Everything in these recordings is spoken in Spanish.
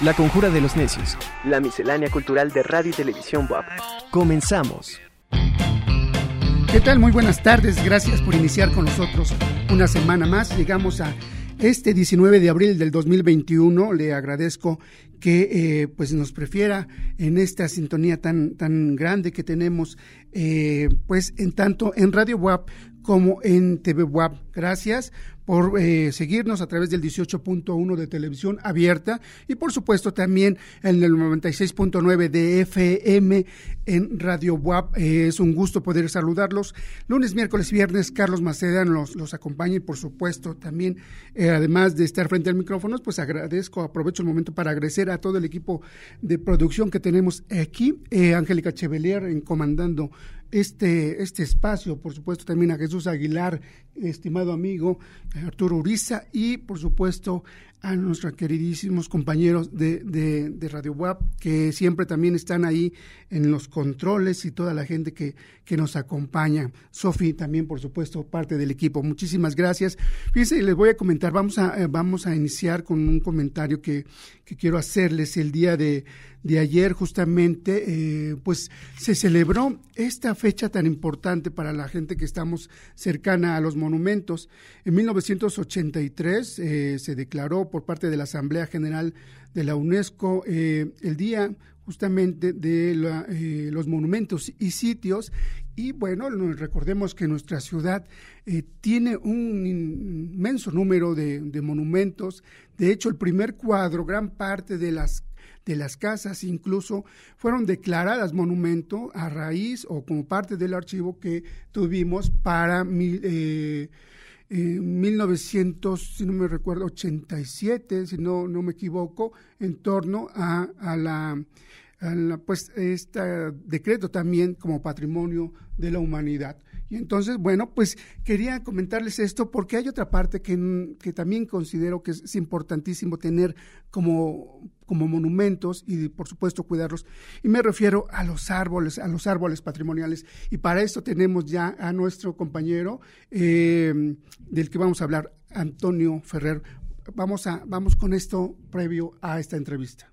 La Conjura de los Necios. La miscelánea cultural de radio y televisión WAP. Comenzamos. ¿Qué tal? Muy buenas tardes. Gracias por iniciar con nosotros una semana más. Llegamos a este 19 de abril del 2021. Le agradezco que eh, pues nos prefiera en esta sintonía tan, tan grande que tenemos, eh, pues en tanto en Radio WAP como en TV WAP. Gracias por eh, seguirnos a través del 18.1 de televisión abierta y por supuesto también en el 96.9 de FM en Radio WAP. Eh, es un gusto poder saludarlos. Lunes, miércoles viernes, Carlos Macedan los, los acompaña y por supuesto también, eh, además de estar frente al micrófono, pues agradezco, aprovecho el momento para agradecer a todo el equipo de producción que tenemos aquí. Angélica Chevelier en comandando este, este espacio, por supuesto también a Jesús Aguilar, estimado amigo Arturo Uriza y por supuesto a nuestros queridísimos compañeros de, de, Radio WAP que siempre también están ahí en los controles y toda la gente que, que nos acompaña. Sofi también, por supuesto, parte del equipo. Muchísimas gracias. Fíjense, les voy a comentar, vamos a, eh, vamos a iniciar con un comentario que, que quiero hacerles el día de, de ayer justamente, eh, pues se celebró esta fecha tan importante para la gente que estamos cercana a los monumentos. En 1983 eh, se declaró por parte de la Asamblea General de la UNESCO eh, el día justamente de los monumentos y sitios. Y bueno, recordemos que nuestra ciudad tiene un inmenso número de, monumentos. De hecho, el primer cuadro, gran parte de las de las casas incluso fueron declaradas monumento a raíz o como parte del archivo que tuvimos para mil, eh, 1900, si no me recuerdo, 87, si no, no me equivoco, en torno a, a la, pues este decreto también como patrimonio de la humanidad. Y entonces, bueno, pues quería comentarles esto porque hay otra parte que, que también considero que es, importantísimo tener como, como monumentos y por supuesto cuidarlos. Y me refiero a los árboles, a los árboles patrimoniales. Y para eso tenemos ya a nuestro compañero eh, del que vamos a hablar, Antonio Ferrer. Vamos, a, vamos con esto previo a esta entrevista.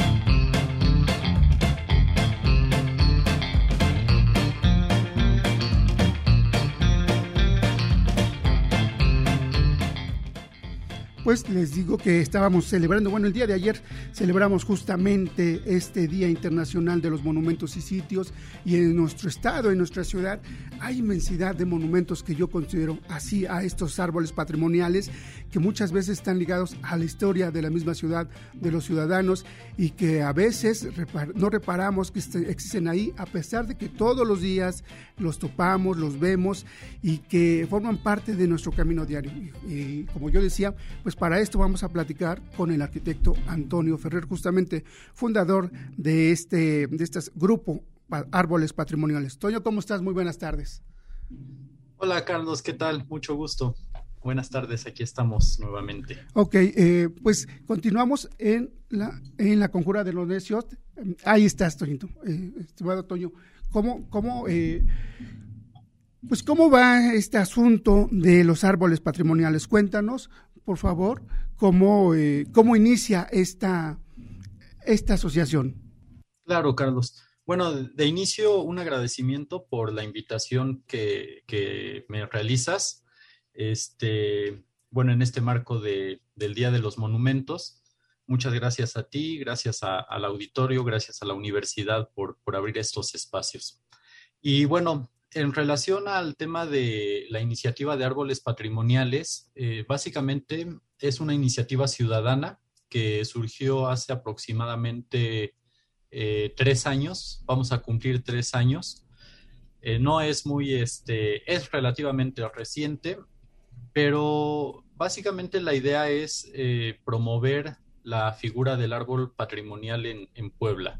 Pues les digo que estábamos celebrando, bueno, el día de ayer celebramos justamente este Día Internacional de los Monumentos y Sitios y en nuestro estado, en nuestra ciudad, hay inmensidad de monumentos que yo considero así a estos árboles patrimoniales que muchas veces están ligados a la historia de la misma ciudad, de los ciudadanos y que a veces no reparamos que este, existen ahí a pesar de que todos los días los topamos, los vemos y que forman parte de nuestro camino diario. Y, como yo decía, pues para esto vamos a platicar con el arquitecto Antonio Ferrer, justamente fundador de este, de este grupo Árboles Patrimoniales. Toño, ¿cómo estás? Muy buenas tardes. Hola Carlos, ¿qué tal? Mucho gusto. Buenas tardes, aquí estamos nuevamente. Ok, eh, pues continuamos en la, en la conjura de los necios. Ahí estás, Toñito, eh, estimado Toño. ¿Cómo, cómo, eh, pues cómo va este asunto de los árboles patrimoniales? Cuéntanos, por favor, cómo, eh, cómo inicia esta, esta asociación. Claro, Carlos. Bueno, de inicio, un agradecimiento por la invitación que, me realizas. Este, bueno, en este marco de, del Día de los Monumentos. Muchas gracias a ti, gracias al auditorio, gracias a la universidad por, por abrir estos espacios. Y bueno, en relación al tema de la iniciativa de árboles patrimoniales, eh, básicamente es una iniciativa ciudadana que surgió hace aproximadamente eh, tres años, vamos a cumplir tres años. Eh, no es muy, este, es relativamente reciente, pero básicamente la idea es promover la figura del árbol patrimonial en, Puebla.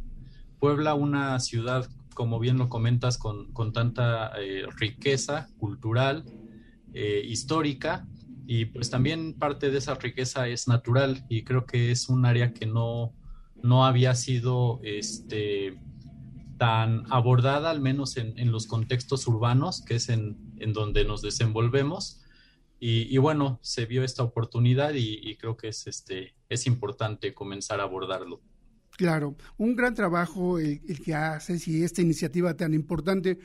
Puebla, una ciudad, como bien lo comentas, con, con tanta riqueza cultural, histórica, y pues también parte de esa riqueza es natural y creo que es un área que no, no había sido este, tan abordada, al menos en, los contextos urbanos, que es en, donde nos desenvolvemos. Y, bueno, se vio esta oportunidad y, creo que es, este, es importante comenzar a abordarlo. Claro, un gran trabajo el, que haces y esta iniciativa tan importante,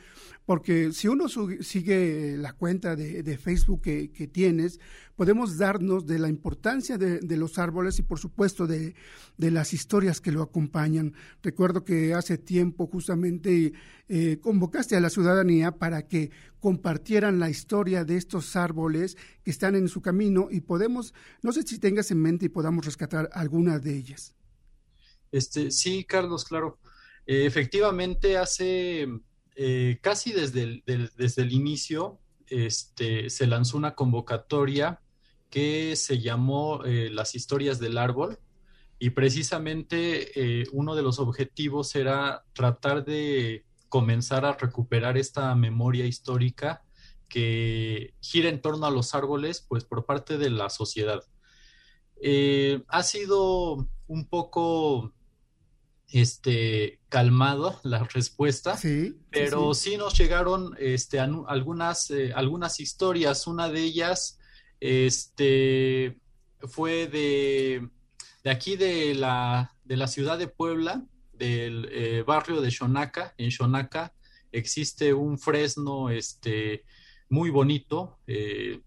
porque si uno sigue la cuenta de, Facebook que, tienes, podemos darnos de la importancia de, los árboles y por supuesto de, las historias que lo acompañan. Recuerdo que hace tiempo justamente eh, convocaste a la ciudadanía para que compartieran la historia de estos árboles que están en su camino y podemos, no sé si tengas en mente y podamos rescatar alguna de ellas. Este, sí, Carlos, claro. Eh, efectivamente, hace eh, casi desde el, desde el inicio este, se lanzó una convocatoria que se llamó eh, Las historias del árbol y precisamente uno de los objetivos era tratar de comenzar a recuperar esta memoria histórica que gira en torno a los árboles, pues por parte de la sociedad. ha sido un poco este, calmado la respuesta, pero sí, nos llegaron este, algunas, eh, algunas historias. Una de ellas este, fue de, de aquí de la, de la ciudad de Puebla, del eh, barrio de Xonaca. En Xonaca existe un fresno este, muy bonito. Eh,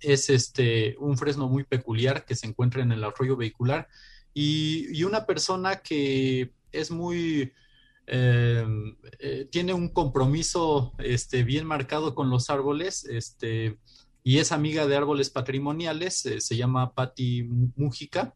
es este, un fresno muy peculiar que se encuentra en el arroyo vehicular y, una persona que es muy, eh, eh, tiene un compromiso este, bien marcado con los árboles, este, y es amiga de árboles patrimoniales, eh, se llama Patti Mújica.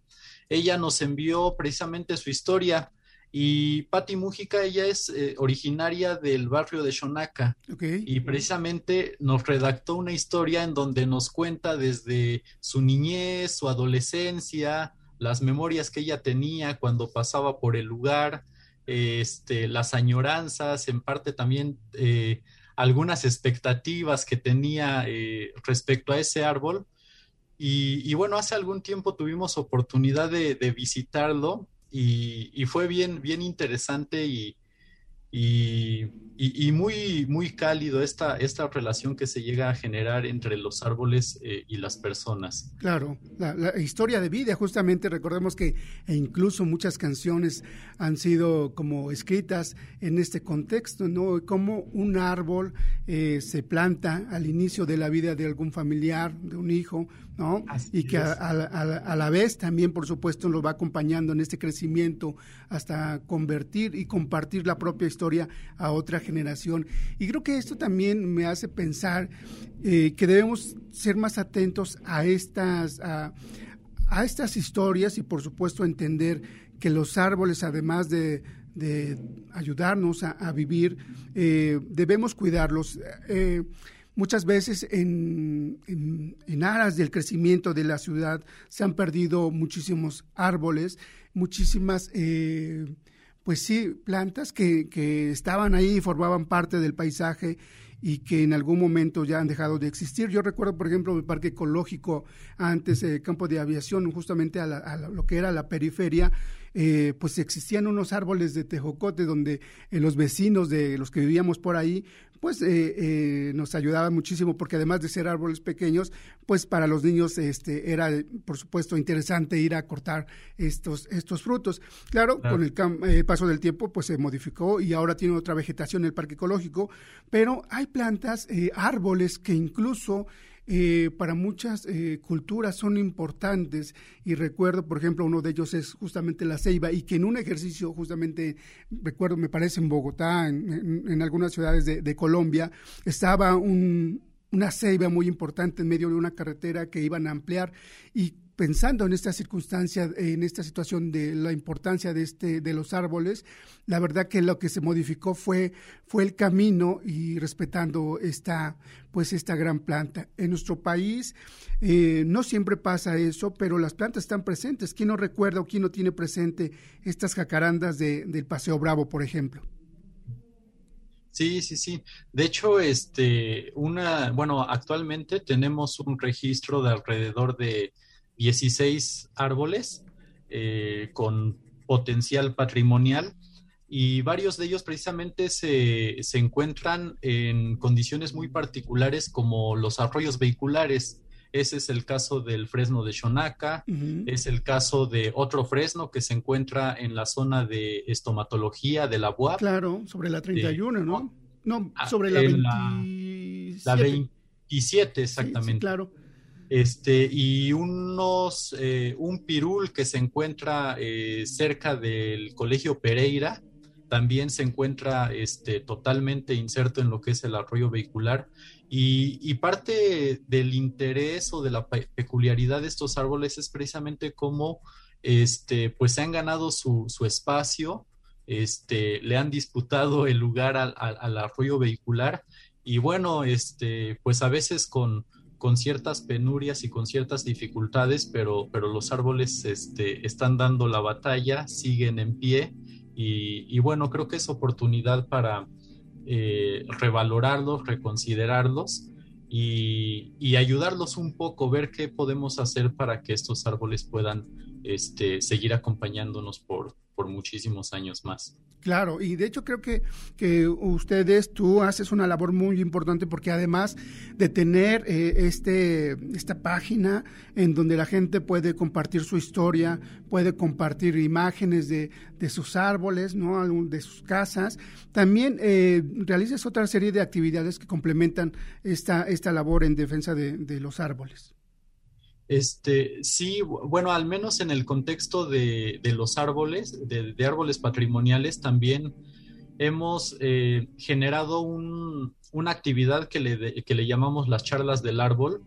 Ella nos envió precisamente su historia. Y Patti Mújica, ella es originaria del barrio de Xonaca. Y precisamente nos redactó una historia en donde nos cuenta desde su niñez, su adolescencia, las memorias que ella tenía cuando pasaba por el lugar, este, las añoranzas, en parte también eh, algunas expectativas que tenía eh, respecto a ese árbol. Y, bueno, hace algún tiempo tuvimos oportunidad de, visitarlo y, y, fue bien, bien interesante y, y, muy, muy cálido esta, esta relación que se llega a generar entre los árboles eh, y las personas. Claro, la, historia de vida, justamente recordemos que e incluso muchas canciones han sido como escritas en este contexto, ¿no? Como un árbol eh, se planta al inicio de la vida de algún familiar, de un hijo, ¿no? y que a, la vez también, por supuesto, lo va acompañando en este crecimiento hasta convertir y compartir la propia historia a otra generación. Y creo que esto también me hace pensar eh, que debemos ser más atentos a estas, a, estas historias y, por supuesto, entender que los árboles, además de, ayudarnos a, vivir, eh, debemos cuidarlos. Eh, Muchas veces en, en, aras del crecimiento de la ciudad se han perdido muchísimos árboles, muchísimas, eh, pues sí, plantas que, que estaban ahí y formaban parte del paisaje y que en algún momento ya han dejado de existir. Yo recuerdo, por ejemplo, el parque ecológico antes, el campo de aviación, justamente a, lo que era la periferia, eh, pues existían unos árboles de tejocote donde eh, los vecinos de los que vivíamos por ahí, pues eh, eh, nos ayudaban muchísimo porque además de ser árboles pequeños, pues para los niños este, era, por supuesto, interesante ir a cortar estos, estos frutos. Claro, con el paso del tiempo, pues se modificó y ahora tiene otra vegetación el parque ecológico, pero hay plantas, árboles que incluso eh, para muchas eh, culturas son importantes. Y recuerdo, por ejemplo, uno de ellos es justamente la ceiba y que en un ejercicio justamente, recuerdo, me parece en Bogotá, en, algunas ciudades de, Colombia, estaba una ceiba muy importante en medio de una carretera que iban a ampliar y pensando en esta circunstancia, en esta situación de la importancia de este, de los árboles, la verdad que lo que se modificó fue, fue el camino y respetando esta, pues esta gran planta. En nuestro país eh, no siempre pasa eso, pero las plantas están presentes. ¿Quién no recuerda o quién no tiene presente estas jacarandas de, del Paseo Bravo, por ejemplo? Sí, sí, sí. De hecho, este, una, bueno, actualmente tenemos un registro de alrededor de 16 árboles eh, con potencial patrimonial y varios de ellos precisamente se, se encuentran en condiciones muy particulares como los arroyos vehiculares. Ese es el caso del fresno de Shonaka, es el caso de otro fresno que se encuentra en la zona de estomatología de la UAP. Claro, sobre la 31, ¿no? No, ah, sobre la 27. La, 27, exactamente. claro. Este, y unos, eh, un pirul que se encuentra eh, cerca del Colegio Pereira, también se encuentra este, totalmente inserto en lo que es el arroyo vehicular. Y, parte del interés o de la peculiaridad de estos árboles es precisamente cómo este, pues se han ganado su, espacio, este, le han disputado el lugar al, arroyo vehicular y bueno, este, pues a veces con, con ciertas penurias y con ciertas dificultades, pero, pero los árboles este, están dando la batalla, siguen en pie y, bueno, creo que es oportunidad para eh, revalorarlos, reconsiderarlos y, ayudarlos un poco, ver qué podemos hacer para que estos árboles puedan este, seguir acompañándonos por, por muchísimos años más. Claro, y de hecho creo que, que ustedes, tú haces una labor muy importante porque además de tener eh, este, esta página en donde la gente puede compartir su historia, puede compartir imágenes de, de sus árboles, ¿no? de sus casas, también eh, realizas otra serie de actividades que complementan esta, esta labor en defensa de, de los árboles. Este, sí, bueno, al menos en el contexto de, los árboles, de, árboles patrimoniales, también hemos eh, generado una actividad que le, que le llamamos las charlas del árbol.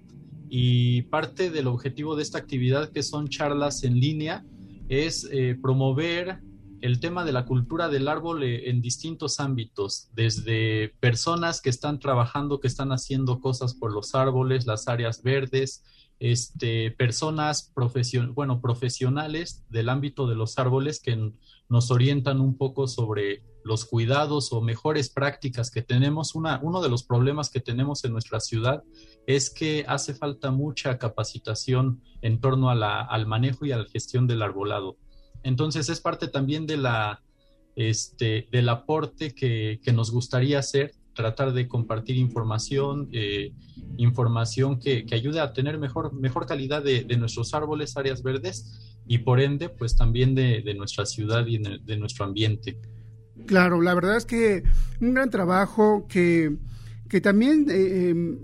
Y parte del objetivo de esta actividad, que son charlas en línea, es eh, promover el tema de la cultura del árbol eh, en distintos ámbitos, desde personas que están trabajando, que están haciendo cosas por los árboles, las áreas verdes, este, personas bueno, profesionales del ámbito de los árboles que nos orientan un poco sobre los cuidados o mejores prácticas que tenemos. Una, uno de los problemas que tenemos en nuestra ciudad es que hace falta mucha capacitación en torno a la, al manejo y a la gestión del arbolado. Entonces es parte también de la, este, del aporte que, que nos gustaría hacer tratar de compartir información, eh, información que, ayude a tener mejor, mejor calidad de, nuestros árboles, áreas verdes y por ende, pues también de, nuestra ciudad y de, nuestro ambiente. Claro, la verdad es que un gran trabajo que, que también eh, em,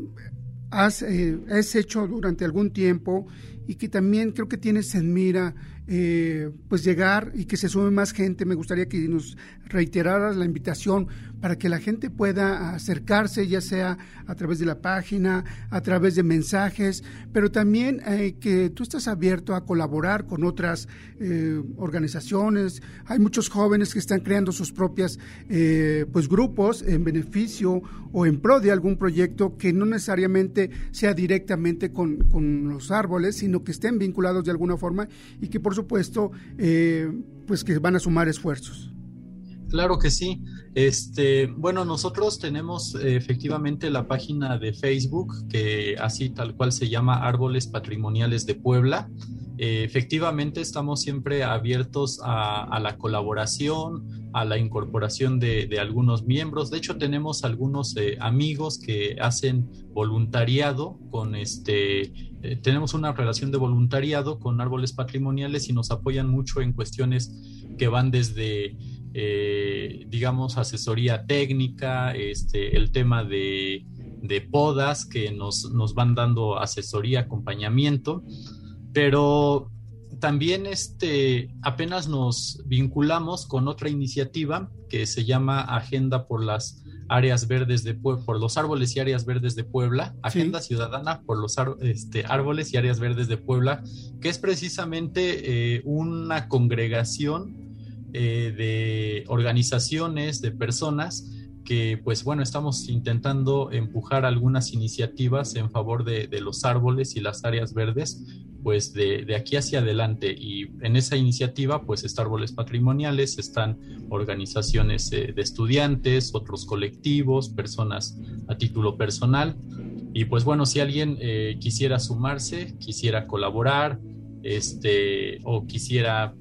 has, eh, has hecho durante algún tiempo y que también creo que tienes en mira eh, pues llegar y que se sume más gente. Me gustaría que nos reiteraras la invitación para que la gente pueda acercarse, ya sea a través de la página, a través de mensajes, pero también eh, que tú estás abierto a colaborar con otras eh, organizaciones. Hay muchos jóvenes que están creando sus propias pues grupos en beneficio o en pro de algún proyecto que no necesariamente sea directamente con, con los árboles, sino que estén vinculados de alguna forma y que por supuesto, eh, pues que van a sumar esfuerzos. Claro que sí. Este, bueno, nosotros tenemos eh, efectivamente la página de Facebook que así tal cual se llama Árboles Patrimoniales de Puebla. Eh, efectivamente estamos siempre abiertos a, la colaboración, a la incorporación de, algunos miembros. De hecho, tenemos algunos amigos que hacen voluntariado con este eh, tenemos una relación de voluntariado con árboles patrimoniales y nos apoyan mucho en cuestiones que van desde, eh, digamos, asesoría técnica, este, el tema de, podas que nos, nos, van dando asesoría, acompañamiento, pero también este, apenas nos vinculamos con otra iniciativa que se llama Agenda por las áreas verdes de por los árboles y áreas verdes de Puebla, Agenda Ciudadana por los este, árboles y áreas verdes de Puebla, que es precisamente eh, una congregación eh, de organizaciones, de personas que pues bueno, estamos intentando empujar algunas iniciativas en favor de, de los árboles y las áreas verdes pues de, aquí hacia adelante. Y en esa iniciativa pues está árboles patrimoniales, están organizaciones eh, de estudiantes, otros colectivos, personas a título personal. Y pues bueno, si alguien eh, quisiera sumarse, quisiera colaborar este, o quisiera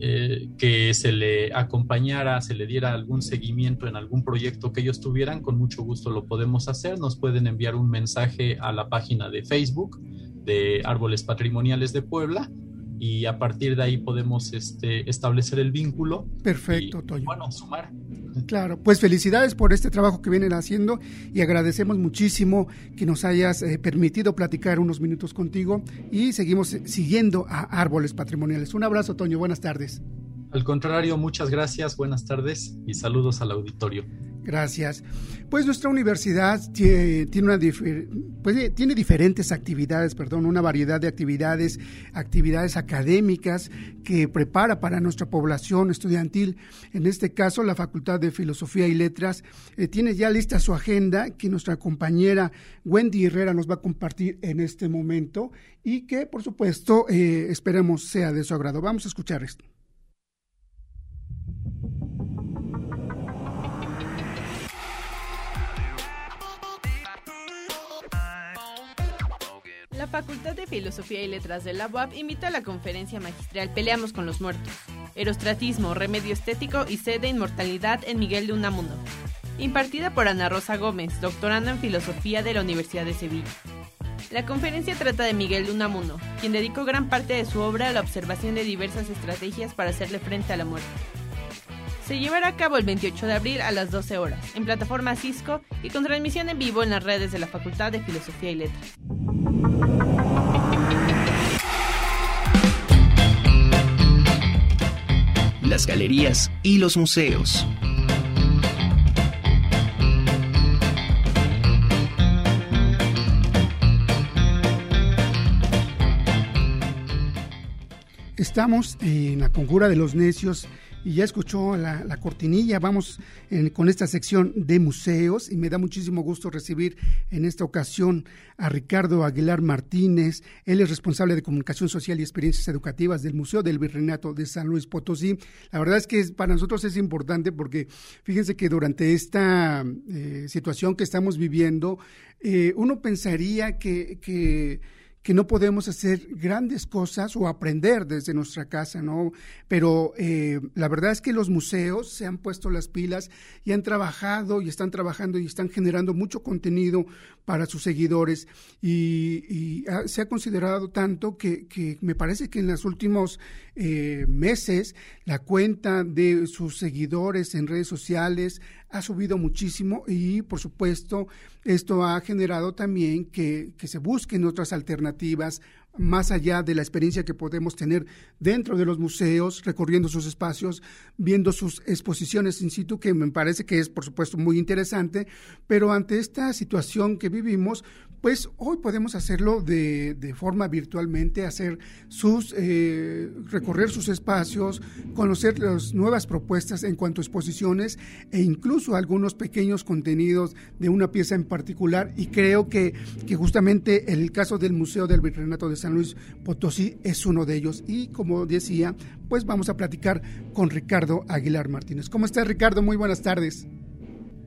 eh, que se le acompañara, se le diera algún seguimiento en algún proyecto que ellos tuvieran, con mucho gusto lo podemos hacer. Nos pueden enviar un mensaje a la página de Facebook de Árboles Patrimoniales de Puebla y a partir de ahí podemos este, establecer el vínculo. Perfecto, Toño. Bueno, sumar. Claro, pues felicidades por este trabajo que vienen haciendo y agradecemos muchísimo que nos hayas eh, permitido platicar unos minutos contigo y seguimos siguiendo a Árboles Patrimoniales. Un abrazo, Toño, buenas tardes. Al contrario, muchas gracias, buenas tardes y saludos al auditorio. Gracias. Pues nuestra universidad tiene, una pues, eh, diferentes actividades, perdón, una variedad de actividades, actividades académicas que prepara para nuestra población estudiantil. En este caso, la Facultad de Filosofía y Letras eh, tiene ya lista su agenda que nuestra compañera Wendy Herrera nos va a compartir en este momento y que, por supuesto, eh, esperemos sea de su agrado. Vamos a escuchar esto. La Facultad de Filosofía y Letras de la UAP invita a la conferencia magistral Peleamos con los Muertos, Erostratismo, Remedio Estético y Sede Inmortalidad en Miguel de Unamuno, impartida por Ana Rosa Gómez, doctorando en Filosofía de la Universidad de Sevilla. La conferencia trata de Miguel de Unamuno, quien dedicó gran parte de su obra a la observación de diversas estrategias para hacerle frente a la muerte. Se llevará a cabo el 28 de abril a las 12 horas, en plataforma Cisco y con transmisión en vivo en las redes de la Facultad de Filosofía y Letras. Las galerías y los museos. Estamos en la conjura de los necios y ya escuchó la, cortinilla. Vamos con esta sección de museos y me da muchísimo gusto recibir en esta ocasión a Ricardo Aguilar Martínez. Él es responsable de comunicación social y experiencias educativas del Museo del Virreinato de San Luis Potosí. La verdad es que para nosotros es importante porque fíjense que durante esta eh, situación que estamos viviendo, eh, uno pensaría que que no podemos hacer grandes cosas o aprender desde nuestra casa, ¿no? Pero eh, la verdad es que los museos se han puesto las pilas y han trabajado y están trabajando y están generando mucho contenido para sus seguidores y, se ha considerado tanto que, me parece que en los últimos eh, meses la cuenta de sus seguidores en redes sociales ha subido muchísimo y por supuesto esto ha generado también que, que se busquen otras alternativas más allá de la experiencia que podemos tener dentro de los museos, recorriendo sus espacios, viendo sus exposiciones in situ, que me parece que es, por supuesto, muy interesante, pero ante esta situación que vivimos, pues hoy podemos hacerlo de, de forma virtualmente, hacer sus, eh, recorrer sus espacios, conocer las nuevas propuestas en cuanto a exposiciones e incluso algunos pequeños contenidos de una pieza en particular, y creo que, que justamente el caso del Museo del Virreinato de San Luis Potosí es uno de ellos. Y como decía, pues vamos a platicar con Ricardo Aguilar Martínez. ¿Cómo estás, Ricardo? Muy buenas tardes.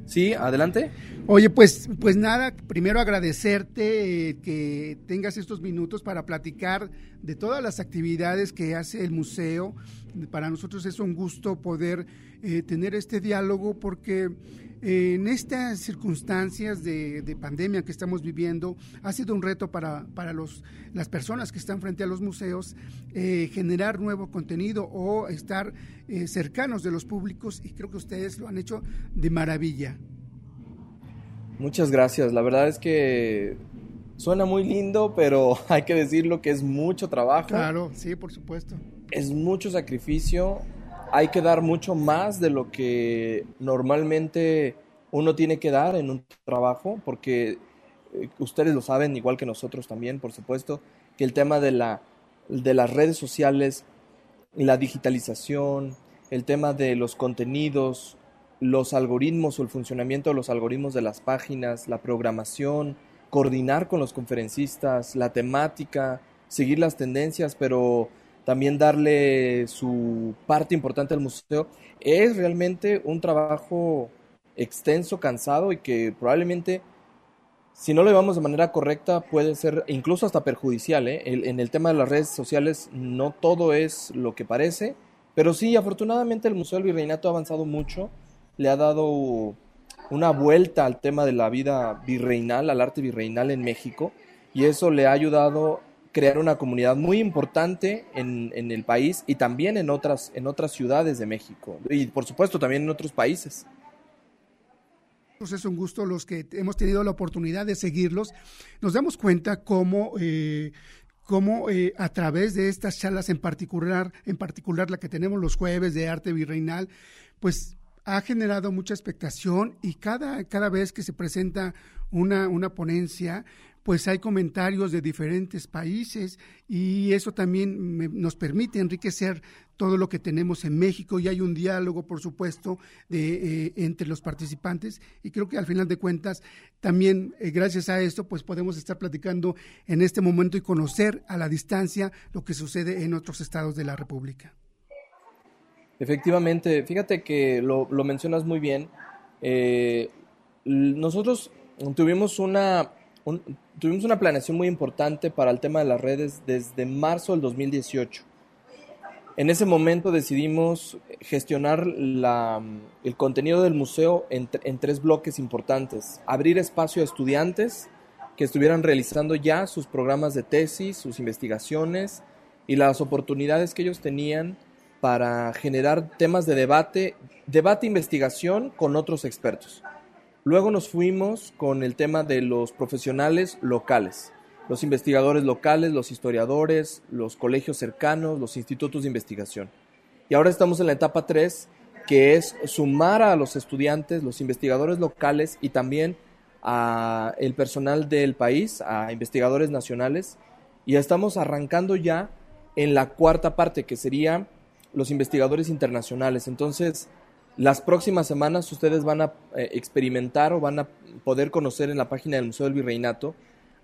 Sí, adelante. Oye, pues, pues nada, primero agradecerte eh, que tengas estos minutos para platicar de todas las actividades que hace el museo. Para nosotros es un gusto poder eh, tener este diálogo porque en estas circunstancias de, pandemia que estamos viviendo, ha sido un reto para, para los, las personas que están frente a los museos eh, generar nuevo contenido o estar eh, cercanos de los públicos y creo que ustedes lo han hecho de maravilla. Muchas gracias. La verdad es que suena muy lindo, pero hay que decirlo que es mucho trabajo. Claro, sí, por supuesto. Es mucho sacrificio hay que dar mucho más de lo que normalmente uno tiene que dar en un trabajo, porque eh, ustedes lo saben, igual que nosotros también, por supuesto, que el tema de, la, de las redes sociales, la digitalización, el tema de los contenidos, los algoritmos o el funcionamiento de los algoritmos de las páginas, la programación, coordinar con los conferencistas, la temática, seguir las tendencias, pero también darle su parte importante al museo, es realmente un trabajo extenso, cansado y que probablemente, si no lo llevamos de manera correcta, puede ser incluso hasta perjudicial. ¿eh? en el tema de las redes sociales no todo es lo que parece Pero sí, afortunadamente el Museo del Virreinato ha avanzado mucho, le ha dado una vuelta al tema de la vida virreinal, al arte virreinal en México, y eso le ha ayudado crear una comunidad muy importante en, en, el país y también en otras, en otras ciudades de México, y por supuesto también en otros países. Pues es un gusto los que hemos tenido la oportunidad de seguirlos. Nos damos cuenta cómo eh, cómo eh, a través de estas charlas en particular, en particular la que tenemos los jueves de arte virreinal, pues ha generado mucha expectación y cada, cada vez que se presenta una, una ponencia, pues hay comentarios de diferentes países y eso también nos permite enriquecer todo lo que tenemos en México y hay un diálogo, por supuesto, de, eh, entre los participantes y creo que al final de cuentas también eh, gracias a esto pues podemos estar platicando en este momento y conocer a la distancia lo que sucede en otros estados de la República. Efectivamente, fíjate que lo, lo mencionas muy bien. Eh, nosotros tuvimos una, tuvimos una planeación muy importante para el tema de las redes desde marzo del 2018. En ese momento decidimos gestionar el contenido del museo en, en, tres bloques importantes. Abrir espacio a estudiantes que estuvieran realizando ya sus programas de tesis, sus investigaciones y las oportunidades que ellos tenían para generar temas de debate, debate e con otros expertos. Luego nos fuimos con el tema de los profesionales locales, los investigadores locales, los historiadores, los colegios cercanos, los institutos de investigación. Y ahora estamos en la etapa 3, que es sumar a los estudiantes, los investigadores locales y también a el personal del país, a investigadores nacionales. Y estamos arrancando ya en la cuarta parte, que sería los investigadores internacionales. Entonces, las próximas semanas ustedes van a eh, experimentar o van a poder conocer en la página del Museo del Virreinato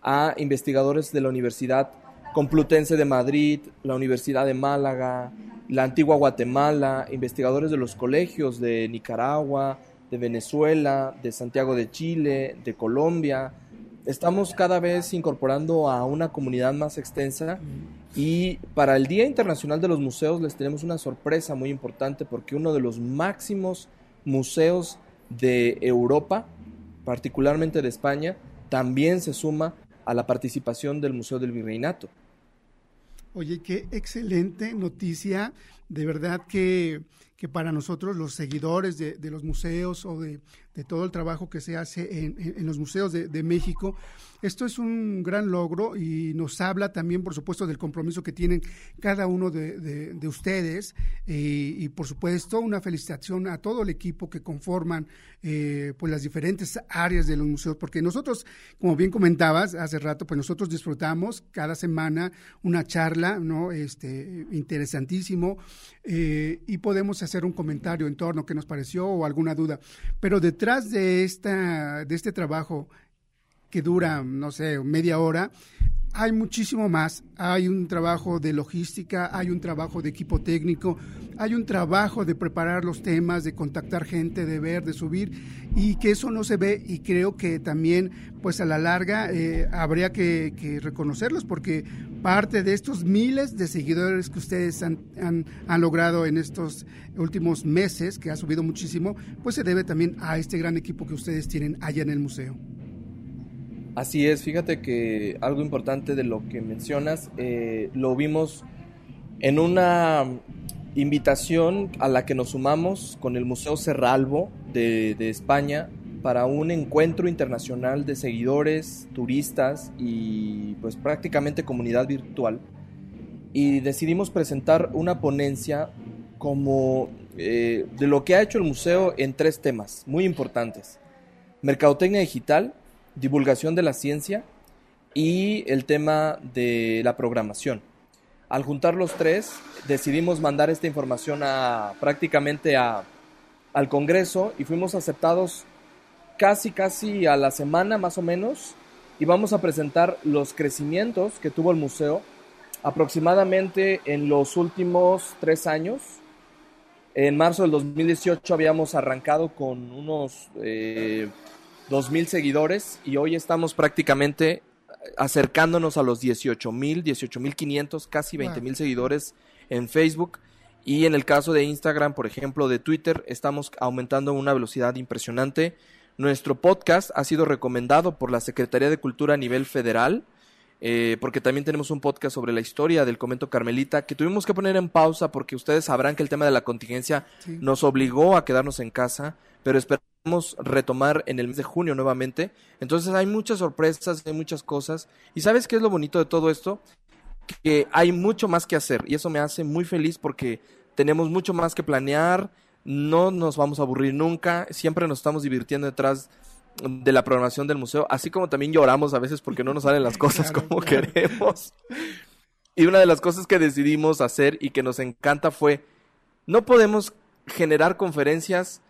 a investigadores de la Universidad Complutense de Madrid, la Universidad de Málaga, la antigua Guatemala, investigadores de los colegios de Nicaragua, de Venezuela, de Santiago de Chile, de Colombia. Estamos cada vez incorporando a una comunidad más extensa y para el Día Internacional de los Museos les tenemos una sorpresa muy importante porque uno de los máximos museos de Europa, particularmente de España, también se suma a la participación del Museo del Virreinato. Oye, qué excelente noticia. De verdad que, que para nosotros, los seguidores de, los museos o de, todo el trabajo que se hace en, los museos de, México, esto es un gran logro y nos habla también, por supuesto, del compromiso que tienen cada uno de, de, de ustedes y, por supuesto, una felicitación a todo el equipo que conforman eh, pues las diferentes áreas de los museos, porque nosotros, como bien comentabas hace rato, pues nosotros disfrutamos cada semana una charla, ¿no? Este, interesantísimo eh, y podemos hacer un comentario en torno a qué nos pareció o alguna duda. Pero detrás de, esta, de este trabajo que dura, no sé, media hora, hay muchísimo más. Hay un trabajo de logística, hay un trabajo de equipo técnico, hay un trabajo de preparar los temas, de contactar gente, de ver, de subir, y que eso no se ve y creo que también, pues a la larga, eh, habría que, reconocerlos porque parte de estos miles de seguidores que ustedes han, han, han logrado en estos últimos meses, que ha subido muchísimo, pues se debe también a este gran equipo que ustedes tienen allá en el museo. Así es, fíjate que algo importante de lo que mencionas, eh, lo vimos en una invitación a la que nos sumamos con el Museo Serralbo de, de España para un encuentro internacional de seguidores, turistas y pues prácticamente comunidad virtual. Y decidimos presentar una ponencia como eh, de lo que ha hecho el museo en tres temas muy importantes. Mercadotecnia digital, divulgación de la ciencia y el tema de la programación. Al juntar los tres, decidimos mandar esta información a prácticamente a, al Congreso y fuimos aceptados casi, casi a la semana más o menos y vamos a presentar los crecimientos que tuvo el museo aproximadamente en los últimos tres años. En marzo del 2018 habíamos arrancado con unos eh, 2.000 seguidores y hoy estamos prácticamente acercándonos a los 18.000, 18.500, casi 20.000 seguidores en Facebook. Y en el caso de Instagram, por ejemplo, de Twitter, estamos aumentando a una velocidad impresionante. Nuestro podcast ha sido recomendado por la Secretaría de Cultura a nivel federal, eh, porque también tenemos un podcast sobre la historia del convento carmelita que tuvimos que poner en pausa porque ustedes sabrán que el tema de la contingencia nos obligó a quedarnos en casa, pero esperamos retomar en el mes de junio nuevamente. Entonces hay muchas sorpresas, hay muchas cosas. ¿Y sabes qué es lo bonito de todo esto? que hay mucho más que hacer y eso me hace muy feliz porque tenemos mucho más que planear, no nos vamos a aburrir nunca, siempre nos estamos divirtiendo detrás de la programación del museo, así como también lloramos a veces porque no nos salen las cosas como queremos. Y una de las cosas que decidimos hacer y que nos encanta fue, no podemos generar conferencias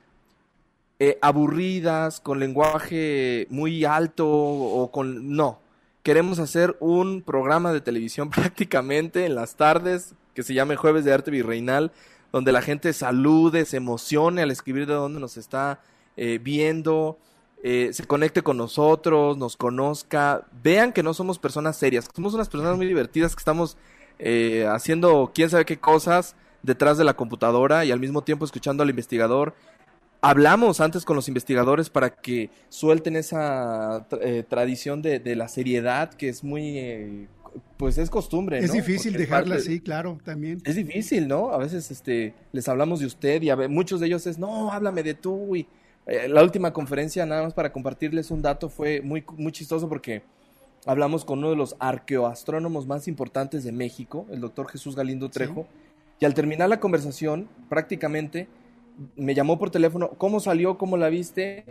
eh, aburridas, con lenguaje muy alto o con... No, queremos hacer un programa de televisión prácticamente en las tardes que se llame Jueves de Arte Virreinal, donde la gente salude, se emocione al escribir de dónde nos está eh, viendo, eh, se conecte con nosotros, nos conozca, vean que no somos personas serias, somos unas personas muy divertidas que estamos eh, haciendo quién sabe qué cosas detrás de la computadora y al mismo tiempo escuchando al investigador hablamos antes con los investigadores para que suelten esa eh, tradición de, de, la seriedad que es muy, eh, pues es costumbre. Es difícil dejarla así, claro, también. Es difícil, ¿no? A veces este, les hablamos de usted y a muchos de ellos es, no, háblame de tú. Y eh, la última conferencia, nada más para compartirles un dato, fue muy, muy chistoso porque hablamos con uno de los arqueoastrónomos más importantes de México, el doctor Jesús Galindo Trejo, y al terminar la conversación, prácticamente me llamó por teléfono, ¿cómo salió? ¿Cómo la viste?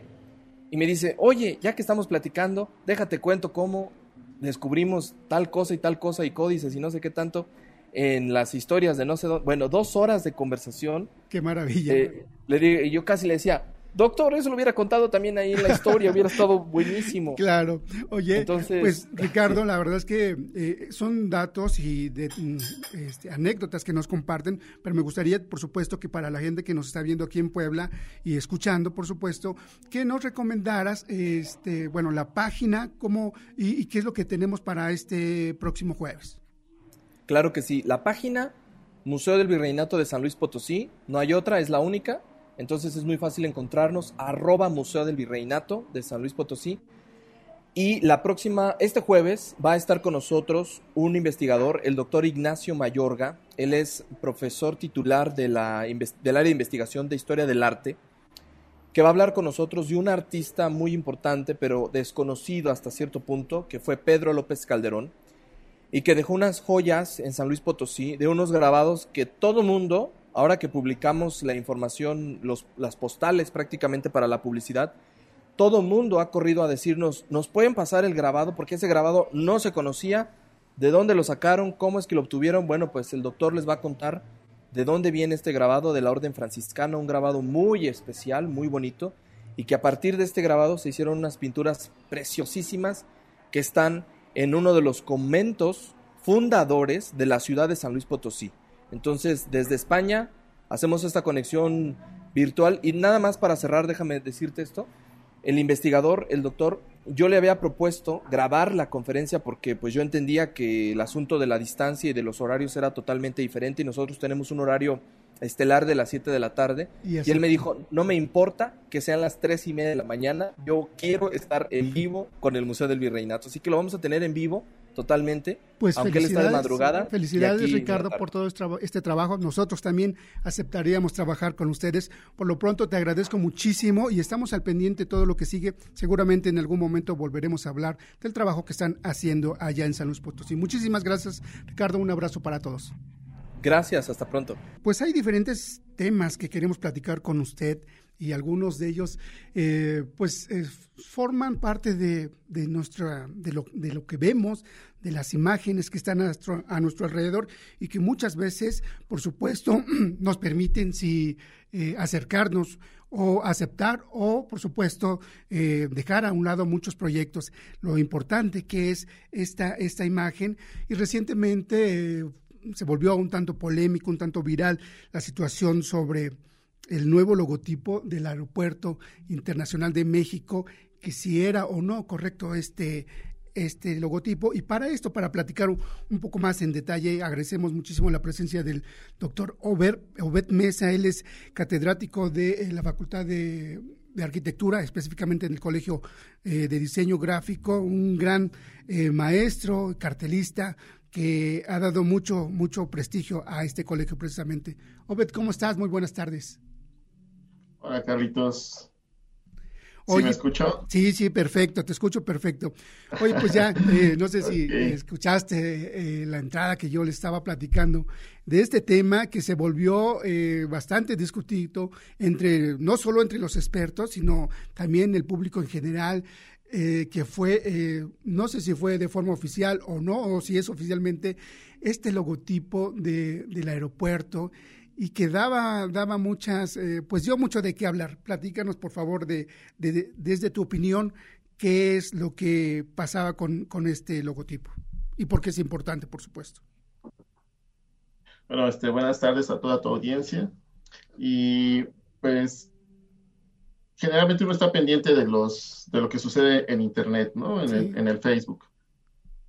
Y me dice, oye, ya que estamos platicando, déjate cuento cómo descubrimos tal cosa y tal cosa y códices y no sé qué tanto en las historias de no sé dónde. Bueno, dos horas de conversación. Qué maravilla. Eh, le, yo casi le decía, Doctor, eso lo hubiera contado también ahí en la historia, hubiera estado buenísimo. Claro. Oye, Entonces... pues Ricardo, la verdad es que eh, son datos y de, mm, este, anécdotas que nos comparten, pero me gustaría, por supuesto, que para la gente que nos está viendo aquí en Puebla y escuchando, por supuesto, que nos recomendaras, este, bueno, la página, cómo y, y qué es lo que tenemos para este próximo jueves. Claro que sí. La página Museo del Virreinato de San Luis Potosí, no hay otra, es la única entonces es muy fácil encontrarnos, arroba Museo del Virreinato de San Luis Potosí. Y la próxima, este jueves, va a estar con nosotros un investigador, el doctor Ignacio Mayorga. Él es profesor titular de la, del área de investigación de historia del arte, que va a hablar con nosotros de un artista muy importante, pero desconocido hasta cierto punto, que fue Pedro López Calderón, y que dejó unas joyas en San Luis Potosí de unos grabados que todo mundo ahora que publicamos la información, las postales prácticamente para la publicidad, todo mundo ha corrido a decirnos, nos pueden pasar el grabado porque ese grabado no se conocía, de dónde lo sacaron, cómo es que lo obtuvieron. Bueno, pues el doctor les va a contar de dónde viene este grabado de la Orden Franciscana, un grabado muy especial, muy bonito, y que a partir de este grabado se hicieron unas pinturas preciosísimas que están en uno de los conventos fundadores de la ciudad de San Luis Potosí. Entonces, desde España hacemos esta conexión virtual y nada más para cerrar, déjame decirte esto. El investigador, el doctor, yo le había propuesto grabar la conferencia porque pues yo entendía que el asunto de la distancia y de los horarios era totalmente diferente y nosotros tenemos un horario estelar de las 7 de la tarde. Y, él me dijo, no me importa que sean las 3 y media de la mañana, yo quiero estar en vivo con el Museo del Virreinato. Así que lo vamos a tener en vivo totalmente. Pues aunque él está de madrugada. Felicidades, Ricardo, por todo este trabajo. Nosotros también aceptaríamos trabajar con ustedes. Por lo pronto, te agradezco muchísimo y estamos al pendiente de todo lo que sigue. Seguramente en algún momento volveremos a hablar del trabajo que están haciendo allá en San Luis Potosí. Muchísimas gracias, Ricardo. Un abrazo para todos. Gracias, hasta pronto. Pues hay diferentes temas que queremos platicar con usted y algunos de ellos eh, pues eh, forman parte de, de nuestra de lo, de lo que vemos de las imágenes que están a nuestro, a nuestro alrededor y que muchas veces por supuesto nos permiten si eh, acercarnos o aceptar o por supuesto dejar a un lado muchos proyectos. Lo importante que es esta esta imagen. Y recientemente se volvió un tanto polémico un tanto viral la situación sobre el nuevo logotipo del Aeropuerto Internacional de México, que si era o no correcto este, este logotipo. Y para esto, para platicar un, poco más en detalle, agradecemos muchísimo la presencia del doctor Obed, Mesa. Él es catedrático de eh, la Facultad de, Arquitectura, específicamente en el Colegio eh, de Diseño Gráfico, un gran eh, maestro, cartelista, que ha dado mucho, mucho prestigio a este colegio precisamente. Obed, ¿cómo estás? Muy buenas tardes. Hola, Carlitos. ¿Sí me escucho? Sí, sí, perfecto, te escucho perfecto. Oye, pues ya, eh, no sé si escuchaste eh, la entrada que yo le estaba platicando de este tema que se volvió eh, bastante discutido entre, no solo entre los expertos, sino también el público en general, que fue, no sé si fue de forma oficial o no, o si es oficialmente este logotipo de, del aeropuerto y que daba, daba muchas, eh, pues dio mucho de qué hablar. Platícanos, por favor, de, desde tu opinión, qué es lo que pasaba con, con este logotipo y por qué es importante, por supuesto. Bueno, este, buenas tardes a toda tu audiencia. Y pues generalmente uno está pendiente de los de lo que sucede en internet, ¿no? En, el, en el, Facebook.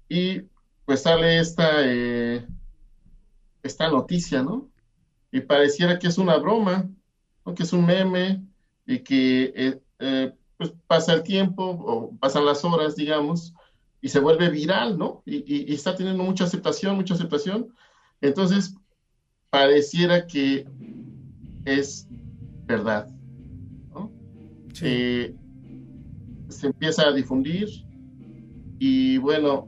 Y pues sale esta eh, esta noticia, ¿no? Y pareciera que es una broma, que es un meme y que eh, eh, pues pasa el tiempo o pasan las horas, digamos, y se vuelve viral, ¿no? Y, está teniendo mucha aceptación, mucha aceptación. Entonces, pareciera que es verdad, ¿no? Eh, se empieza a difundir y bueno,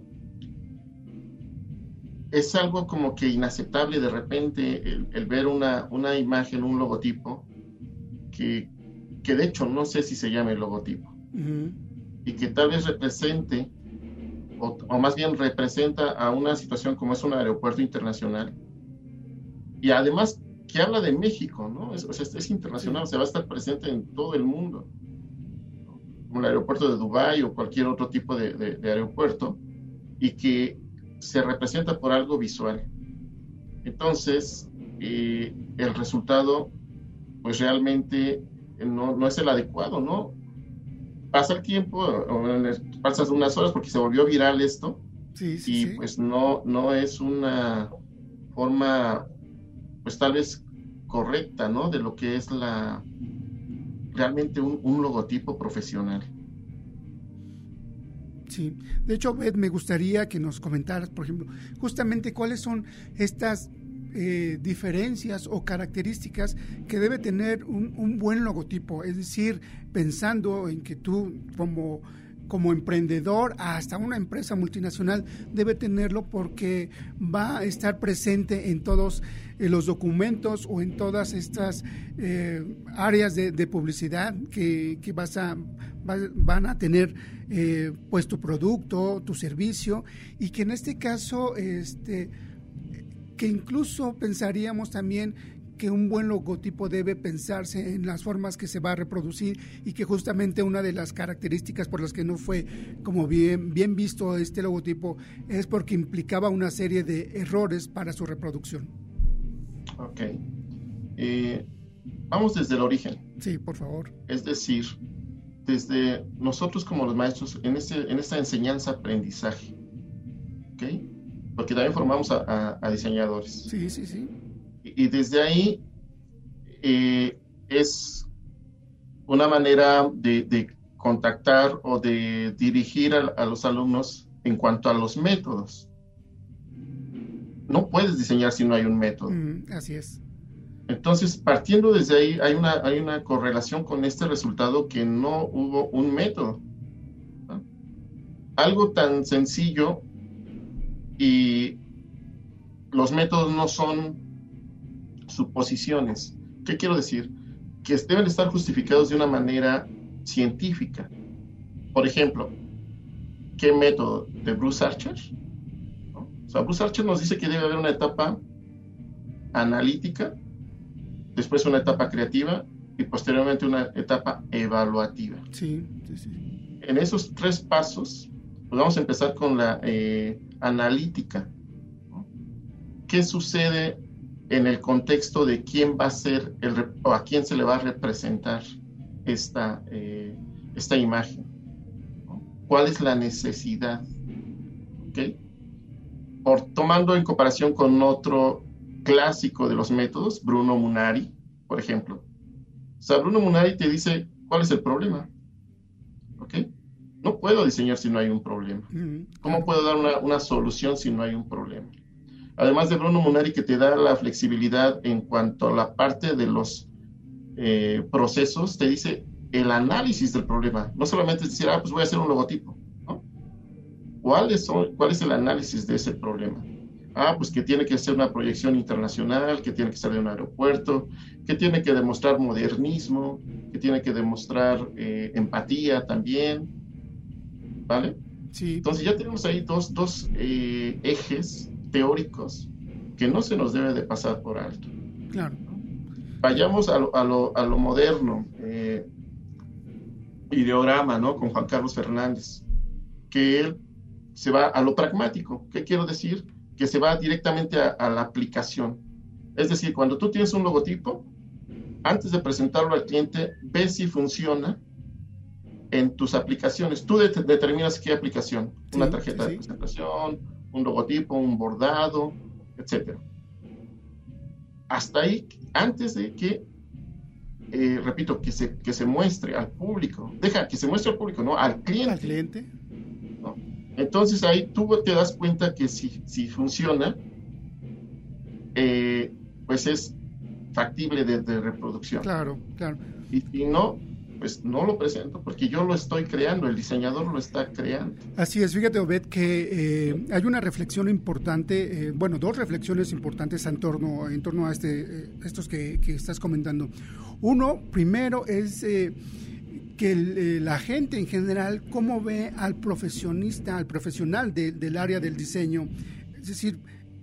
es algo como que inaceptable de repente el, ver una, una, imagen, un logotipo, que, que, de hecho no sé si se llame logotipo, y que tal vez represente, o, más bien representa a una situación como es un aeropuerto internacional, y además que habla de México, ¿no? Es, es internacional, se va a estar presente en todo el mundo, como el aeropuerto de Dubái o cualquier otro tipo de, de aeropuerto, y que se representa por algo visual. Entonces, eh, el resultado, pues realmente no, no, es el adecuado, ¿no? Pasa el tiempo, pasas unas horas porque se volvió viral esto, sí, sí, y pues no, no es una forma, pues tal vez correcta, ¿no? De lo que es la realmente un logotipo profesional. Sí, de hecho, me gustaría que nos comentaras, por ejemplo, justamente cuáles son estas eh, diferencias o características que debe tener un, un, buen logotipo, es decir, pensando en que tú como como emprendedor hasta una empresa multinacional debe tenerlo porque va a estar presente en todos eh, los documentos o en todas estas eh, áreas de, publicidad que, vas a, van a tener eh, pues tu producto, tu servicio y que en este caso este que incluso pensaríamos también que un buen logotipo debe pensarse en las formas que se va a reproducir y que justamente una de las características por las que no fue como bien, bien visto este logotipo es porque implicaba una serie de errores para su reproducción. Ok. Eh, vamos desde el origen. Sí, por favor. Es decir, desde nosotros como los maestros en, este, en esta enseñanza-aprendizaje. ¿Ok? Porque también formamos a, a diseñadores. Sí, sí, sí y desde ahí eh, es una manera de, contactar o de dirigir a, los alumnos en cuanto a los métodos. No puedes diseñar si no hay un método. Mm, así es. Entonces, partiendo desde ahí, hay una, hay una correlación con este resultado que no hubo un método. Algo tan sencillo y los métodos no son suposiciones. ¿Qué quiero decir? Que deben estar justificados de una manera científica. Por ejemplo, ¿qué método? ¿De Bruce Archer? O sea, Bruce Archer nos dice que debe haber una etapa analítica, después una etapa creativa y posteriormente una etapa evaluativa. Sí, sí, sí. En esos tres pasos, pues vamos a empezar con la eh, analítica. ¿Qué sucede en el contexto de quién va a ser el, o a quién se le va a representar esta, eh, esta imagen. ¿Cuál es la necesidad? ¿ok? Por, tomando en comparación con otro clásico de los métodos, Bruno Munari, por ejemplo. O sea, Bruno Munari te dice cuál es el problema. ¿Ok? No puedo diseñar si no hay un problema. ¿Cómo puedo dar una, una, solución si no hay un problema? Además de Bruno Munari que te da la flexibilidad en cuanto a la parte de los eh, procesos, te dice el análisis del problema. No solamente es decir, ah, pues voy a hacer un logotipo. ¿no? ¿Cuál, es, ¿Cuál es el análisis de ese problema? Ah, pues que tiene que ser una proyección internacional, que tiene que ser de un aeropuerto, que tiene que demostrar modernismo, que tiene que demostrar eh, empatía también. ¿Vale? Sí. Entonces ya tenemos ahí dos, dos eh, ejes teóricos que no se nos debe de pasar por alto. Claro. Vayamos a lo, a lo, a lo moderno. Eh, ideograma, ¿no? Con Juan Carlos Fernández, que él se va a lo pragmático. ¿Qué quiero decir? que se va directamente a, la aplicación. Es decir, cuando tú tienes un logotipo, antes de presentarlo al cliente, ve si funciona en tus aplicaciones. Tú determinas qué aplicación, una tarjeta de presentación, un logotipo, un bordado, etc. Hasta ahí, antes de que, eh, repito, que se, que se muestre al público, deja que se muestre al público, no, al cliente. Al cliente entonces ahí tú te das cuenta que si, si funciona, eh, pues es factible de, reproducción. Claro, claro. Y si no, pues no lo presento porque yo lo estoy creando, el diseñador lo está creando. Así es, fíjate Obed que eh, hay una reflexión importante, eh, bueno, dos reflexiones importantes en torno, en torno a este, estos que, que, estás comentando. Uno, primero es que eh, la gente en general, cómo ve al profesionista, al profesional del área del diseño. Es decir,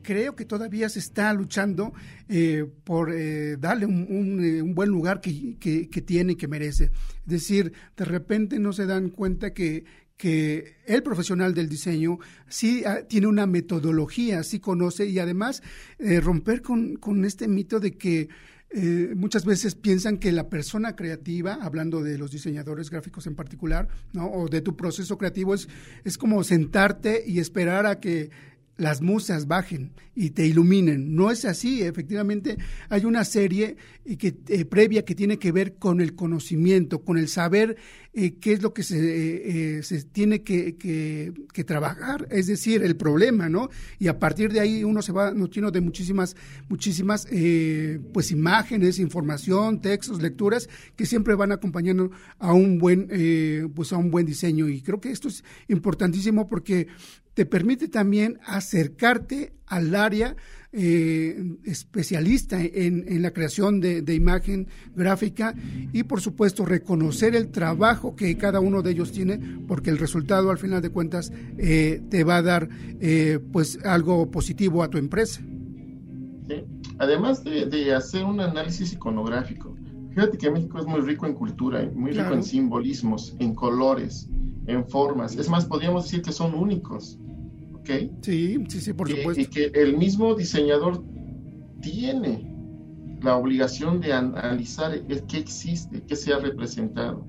creo que todavía se está luchando eh, por eh, darle un, buen lugar que, que, tiene y que merece. Es decir, de repente no se dan cuenta que, que el profesional del diseño sí ah, tiene una metodología, sí conoce y además romper con, con este mito de que eh, muchas veces piensan que la persona creativa, hablando de los diseñadores gráficos en particular, ¿no? o de tu proceso creativo, es, es como sentarte y esperar a que las musas bajen y te iluminen. No es así, efectivamente hay una serie que, eh, previa que tiene que ver con el conocimiento, con el saber eh, qué es lo que se, se tiene que, que, trabajar, es decir, el problema, ¿no? Y a partir de ahí uno se va nutriendo de muchísimas, muchísimas pues imágenes, información, textos, lecturas que siempre van acompañando a un buen, pues a un buen diseño. Y creo que esto es importantísimo porque te permite también acercarte al área eh, especialista en, la creación de, imagen gráfica y por supuesto reconocer el trabajo que cada uno de ellos tiene porque el resultado al final de cuentas eh, te va a dar eh, pues algo positivo a tu empresa. Además de, hacer un análisis iconográfico, fíjate que México es muy rico en cultura, muy rico en simbolismos, en colores, en formas. Es más, podríamos decir que son únicos. Sí, sí, sí, por supuesto. Y que el mismo diseñador tiene la obligación de analizar qué existe, qué se ha representado.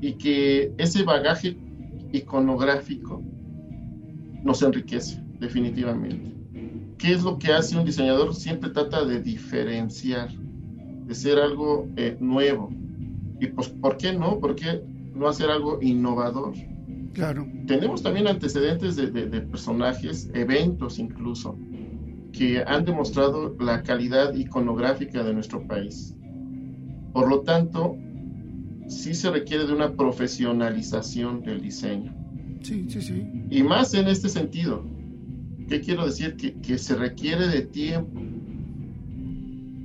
Y que ese bagaje iconográfico nos enriquece, definitivamente. ¿Qué es lo que hace un diseñador? Siempre trata de diferenciar, de ser algo eh, nuevo. Y pues, ¿por qué no? ¿Por qué no hacer algo innovador? Claro. Tenemos también antecedentes de, personajes, eventos incluso, que han demostrado la calidad iconográfica de nuestro país. Por lo tanto, sí se requiere de una profesionalización del diseño. Sí, sí, sí. Y más en este sentido. ¿Qué quiero decir? Que, se requiere de tiempo.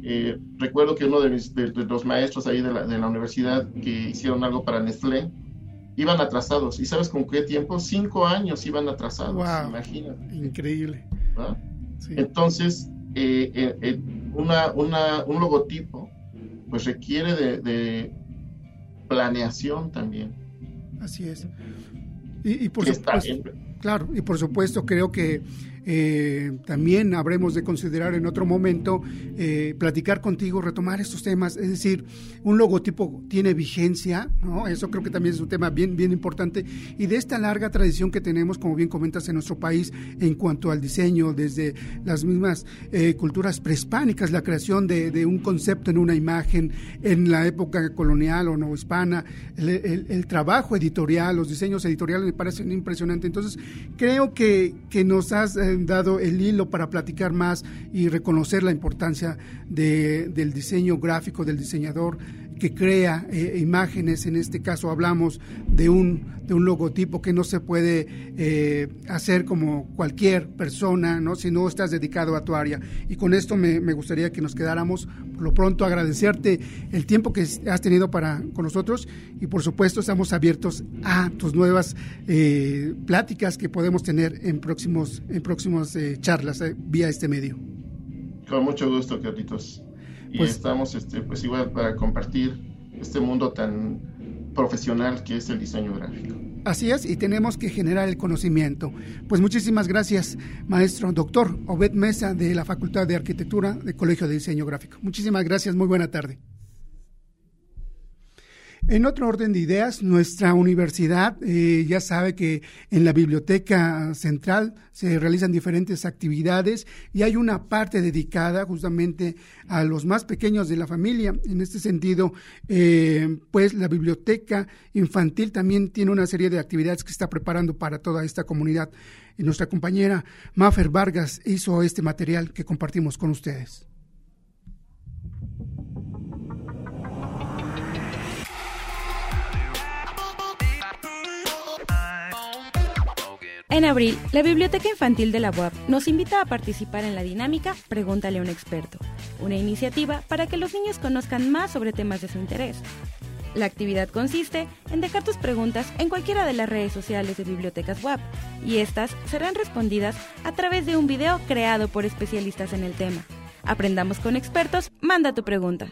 Eh, recuerdo que uno de, los maestros ahí de la, de la, universidad que hicieron algo para Nestlé, iban atrasados. ¿Y sabes con qué tiempo? Cinco años iban atrasados. Wow, imagínate. Increíble. Entonces, eh, eh, eh, una, un logotipo pues requiere de, planeación también. Así es. Y, por supuesto, claro, y por supuesto creo que eh, también habremos de considerar en otro momento eh, platicar contigo, retomar estos temas. Es decir, un logotipo tiene vigencia, ¿no? Eso creo que también es un tema bien, bien importante. Y de esta larga tradición que tenemos, como bien comentas, en nuestro país en cuanto al diseño, desde las mismas eh, culturas prehispánicas, la creación de, un concepto en una imagen en la época colonial o no hispana, el, trabajo editorial, los diseños editoriales me parecen impresionantes. Entonces, creo que, que nos has eh, dado el hilo para platicar más y reconocer la importancia de, del diseño gráfico, del diseñador que crea eh, imágenes, en este caso hablamos de un, de un logotipo que no se puede eh, hacer como cualquier persona, ¿no? si no estás dedicado a tu área. Y con esto me, gustaría que nos quedáramos, por lo pronto agradecerte el tiempo que has tenido para, con nosotros y por supuesto estamos abiertos a tus nuevas eh, pláticas que podemos tener en próximos, en próximas charlas vía este medio. Con mucho gusto, Carlitos y pues, estamos este, pues igual para compartir este mundo tan profesional que es el diseño gráfico. Así es, y tenemos que generar el conocimiento. Pues muchísimas gracias, maestro doctor Obed Mesa de la Facultad de Arquitectura del Colegio de Diseño Gráfico. Muchísimas gracias, muy buena tarde. En otro orden de ideas, nuestra universidad eh, ya sabe que en la biblioteca central se realizan diferentes actividades y hay una parte dedicada justamente a los más pequeños de la familia. En este sentido, eh, pues la biblioteca infantil también tiene una serie de actividades que está preparando para toda esta comunidad. Y nuestra compañera Mafer Vargas hizo este material que compartimos con ustedes. En abril, la Biblioteca Infantil de la UAP nos invita a participar en la dinámica Pregúntale a un experto, una iniciativa para que los niños conozcan más sobre temas de su interés. La actividad consiste en dejar tus preguntas en cualquiera de las redes sociales de Bibliotecas WAP y estas serán respondidas a través de un video creado por especialistas en el tema. Aprendamos con expertos, manda tu pregunta.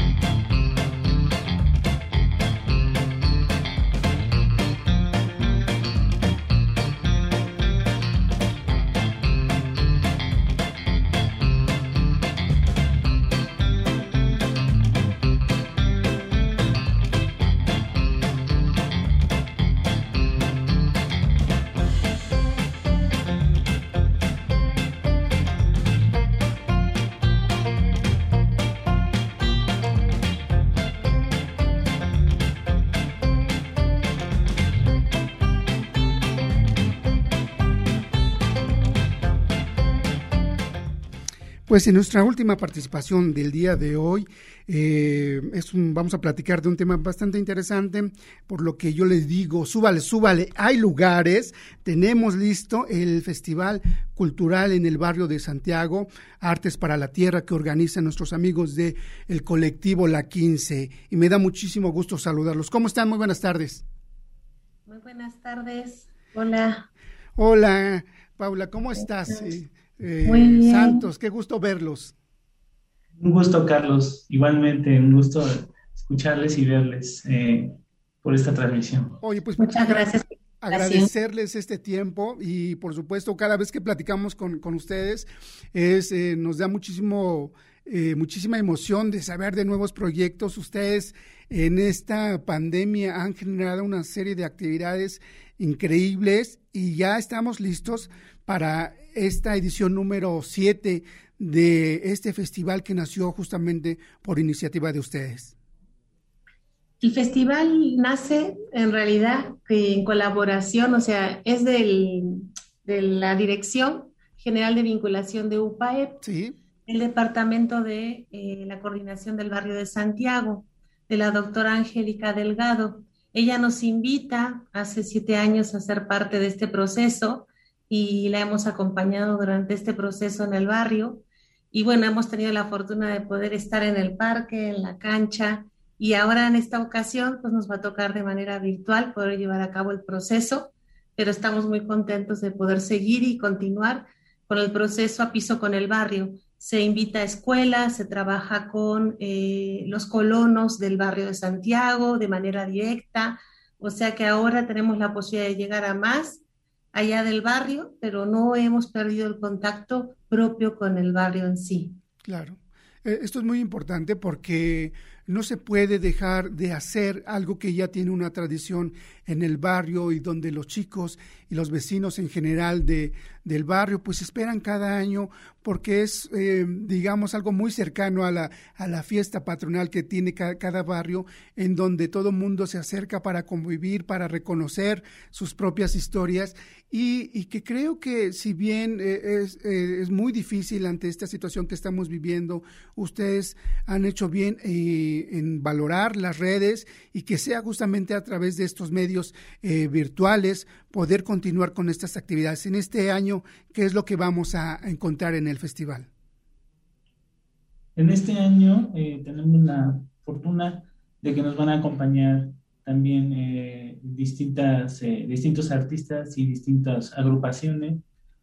Pues en nuestra última participación del día de hoy, eh, es vamos a platicar de un tema bastante interesante, por lo que yo les digo, súbale, súbale, hay lugares, tenemos listo el Festival Cultural en el barrio de Santiago, Artes para la Tierra, que organizan nuestros amigos de el colectivo La 15, y me da muchísimo gusto saludarlos. ¿Cómo están? Muy buenas tardes. Muy buenas tardes. Hola. Hola, Paula, ¿cómo estás? Eh, Santos, qué gusto verlos. Un gusto, Carlos. Igualmente, un gusto escucharles y verles eh, por esta transmisión. Oye, pues muchas gracias. Agradecerles este tiempo y por supuesto cada vez que platicamos con, ustedes es, eh, nos da muchísimo, muchísima emoción de saber de nuevos proyectos. Ustedes en esta pandemia han generado una serie de actividades increíbles y ya estamos listos para esta edición número 7 de este festival que nació justamente por iniciativa de ustedes? El festival nace en realidad en colaboración, o sea, es del, de la Dirección General de Vinculación de UPAE, el Departamento de eh, la Coordinación del Barrio de Santiago, de la doctora Angélica Delgado. Ella nos invita hace siete años a ser parte de este proceso y la hemos acompañado durante este proceso en el barrio. Y bueno, hemos tenido la fortuna de poder estar en el parque, en la cancha, y ahora en esta ocasión pues nos va a tocar de manera virtual poder llevar a cabo el proceso, pero estamos muy contentos de poder seguir y continuar con el proceso a piso con el barrio. Se invita a escuelas, se trabaja con eh, los colonos del barrio de Santiago de manera directa, o sea que ahora tenemos la posibilidad de llegar a más allá del barrio, pero no hemos perdido el contacto propio con el barrio en sí. Claro. Eh, esto es muy importante porque no se puede dejar de hacer algo que ya tiene una tradición en el barrio y donde los chicos y los vecinos en general de, del barrio pues esperan cada año porque es eh, digamos algo muy cercano a la, a la fiesta patronal que tiene cada, barrio en donde todo mundo se acerca para convivir, para reconocer sus propias historias y, que creo que si bien eh, es, eh, es, muy difícil ante esta situación que estamos viviendo, ustedes han hecho bien en valorar las redes y que sea justamente a través de estos medios eh, virtuales poder continuar con estas actividades. En este año, ¿qué es lo que vamos a encontrar en el festival? En este año eh, tenemos la fortuna de que nos van a acompañar también eh, distintas, distintos artistas y distintas agrupaciones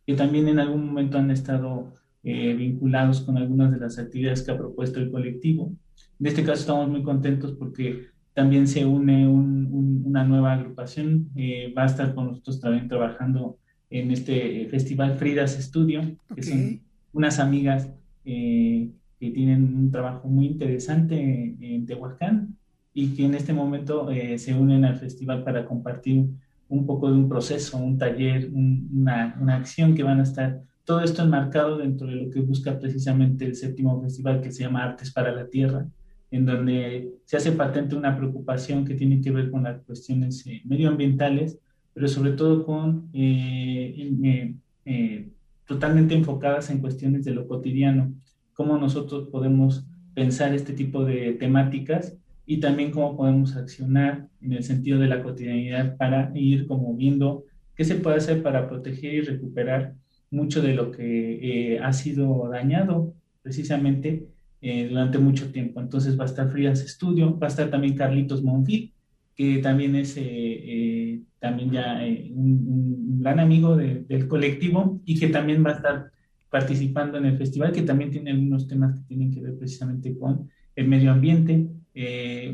que también en algún momento han estado vinculados con algunas de las actividades que ha propuesto el colectivo. En este caso estamos muy contentos porque también se une una nueva agrupación, eh, va a estar con nosotros también trabajando en este festival Fridas Studio, que son unas amigas eh, que tienen un trabajo muy interesante en Tehuacán y que en este momento eh, se unen al festival para compartir un poco de un proceso, un taller, una, una acción que van a estar. Todo esto enmarcado dentro de lo que busca precisamente el séptimo festival que se llama Artes para la Tierra, en donde se hace patente una preocupación que tiene que ver con las cuestiones eh, medioambientales, pero sobre todo con eh, eh, totalmente enfocadas en cuestiones de lo cotidiano, cómo nosotros podemos pensar este tipo de temáticas y también cómo podemos accionar en el sentido de la cotidianidad para ir como viendo qué se puede hacer para proteger y recuperar mucho de lo que ha sido dañado precisamente eh, durante mucho tiempo. Entonces va a estar Fridas Studio, va a estar también Carlitos Monfil, que también es eh, eh, también ya un, gran amigo del colectivo y que también va a estar participando en el festival, que también tiene algunos temas que tienen que ver precisamente con el medio ambiente.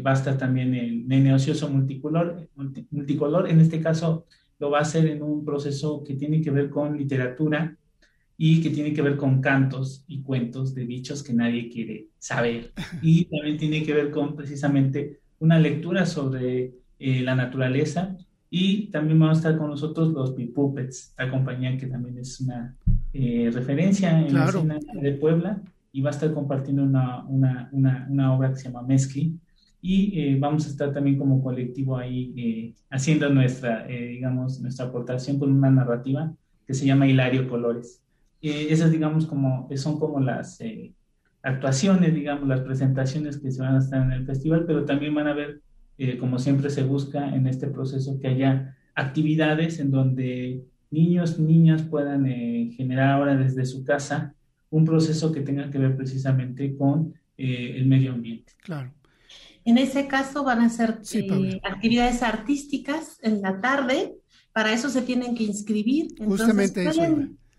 va a estar también el nene ocioso multicolor, multicolor, en este caso lo va a hacer en un proceso que tiene que ver con literatura y que tiene que ver con cantos y cuentos de bichos que nadie quiere saber. Y también tiene que ver con precisamente una lectura sobre eh, la naturaleza y también van a estar con nosotros los Pipuppets, la compañía que también es una eh, referencia en la escena de Puebla y va a estar compartiendo una, una, una, una obra que se llama Mezcli y eh, vamos a estar también como colectivo ahí haciendo nuestra, digamos, nuestra aportación con una narrativa que se llama Hilario Colores. Eh, esas, digamos, como, son como las eh, actuaciones, digamos, las presentaciones que se van a estar en el festival, pero también van a ver, eh, como siempre se busca en este proceso, que haya actividades en donde niños, niñas puedan generar ahora desde su casa un proceso que tenga que ver precisamente con el medio ambiente. Claro. En ese caso van a ser actividades artísticas en la tarde, para eso se tienen que inscribir. Justamente eso.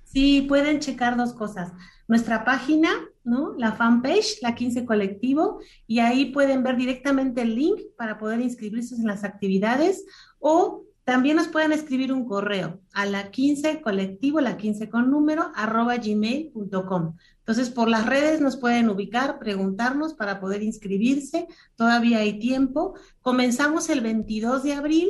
Sí, pueden checar dos cosas. Nuestra página, ¿no? La fanpage, la 15 Colectivo, y ahí pueden ver directamente el link para poder inscribirse en las actividades o también nos pueden escribir un correo a la 15 colectivo, la 15 con número, arroba gmail.com. Entonces, por las redes nos pueden ubicar, preguntarnos para poder inscribirse. Todavía hay tiempo. Comenzamos el 22 de abril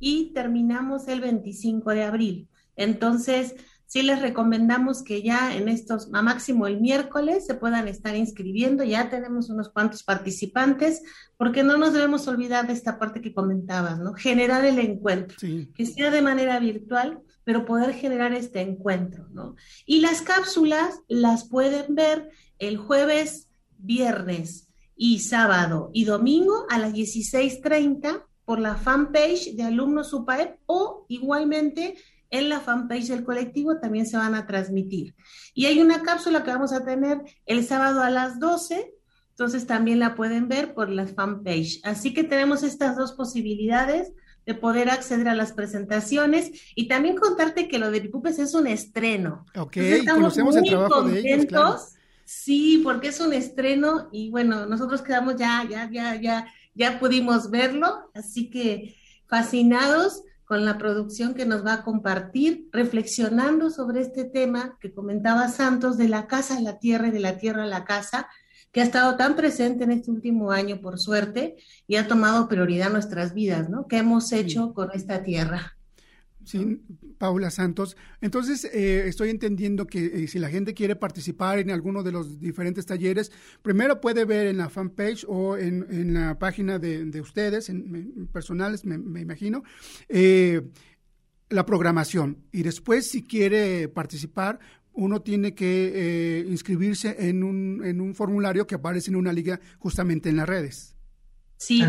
y terminamos el 25 de abril. Entonces, sí les recomendamos que ya en estos, a máximo el miércoles, se puedan estar inscribiendo. Ya tenemos unos cuantos participantes, porque no nos debemos olvidar de esta parte que comentabas, ¿no? Generar el encuentro, que sea de manera virtual, pero poder generar este encuentro, ¿no? Y las cápsulas las pueden ver el jueves, viernes y sábado y domingo a las 16.30 por la fanpage de Alumnos UPAEP o igualmente en la fanpage del colectivo también se van a transmitir. Y hay una cápsula que vamos a tener el sábado a las 12, entonces también la pueden ver por la fanpage. Así que tenemos estas dos posibilidades de poder acceder a las presentaciones y también contarte que lo de Pipupes es un estreno. Ok, conocemos el trabajo de ellos, Sí, porque es un estreno y bueno, nosotros quedamos ya, ya, ya, ya, ya pudimos verlo, así que fascinados con la producción que nos va a compartir, reflexionando sobre este tema que comentaba Santos de la casa a la tierra y de la tierra a la casa, que ha estado tan presente en este último año, por suerte, y ha tomado prioridad nuestras vidas, ¿no? ¿Qué hemos hecho con esta tierra? Sí, Paula Santos. Entonces, eh, estoy entendiendo que eh, si la gente quiere participar en alguno de los diferentes talleres, primero puede ver en la fanpage o en, la página de, ustedes, en, personales, me, imagino, eh, la programación. Y después, si quiere participar, uno tiene que inscribirse en un, en un formulario que aparece en una liga justamente en las redes. Sí,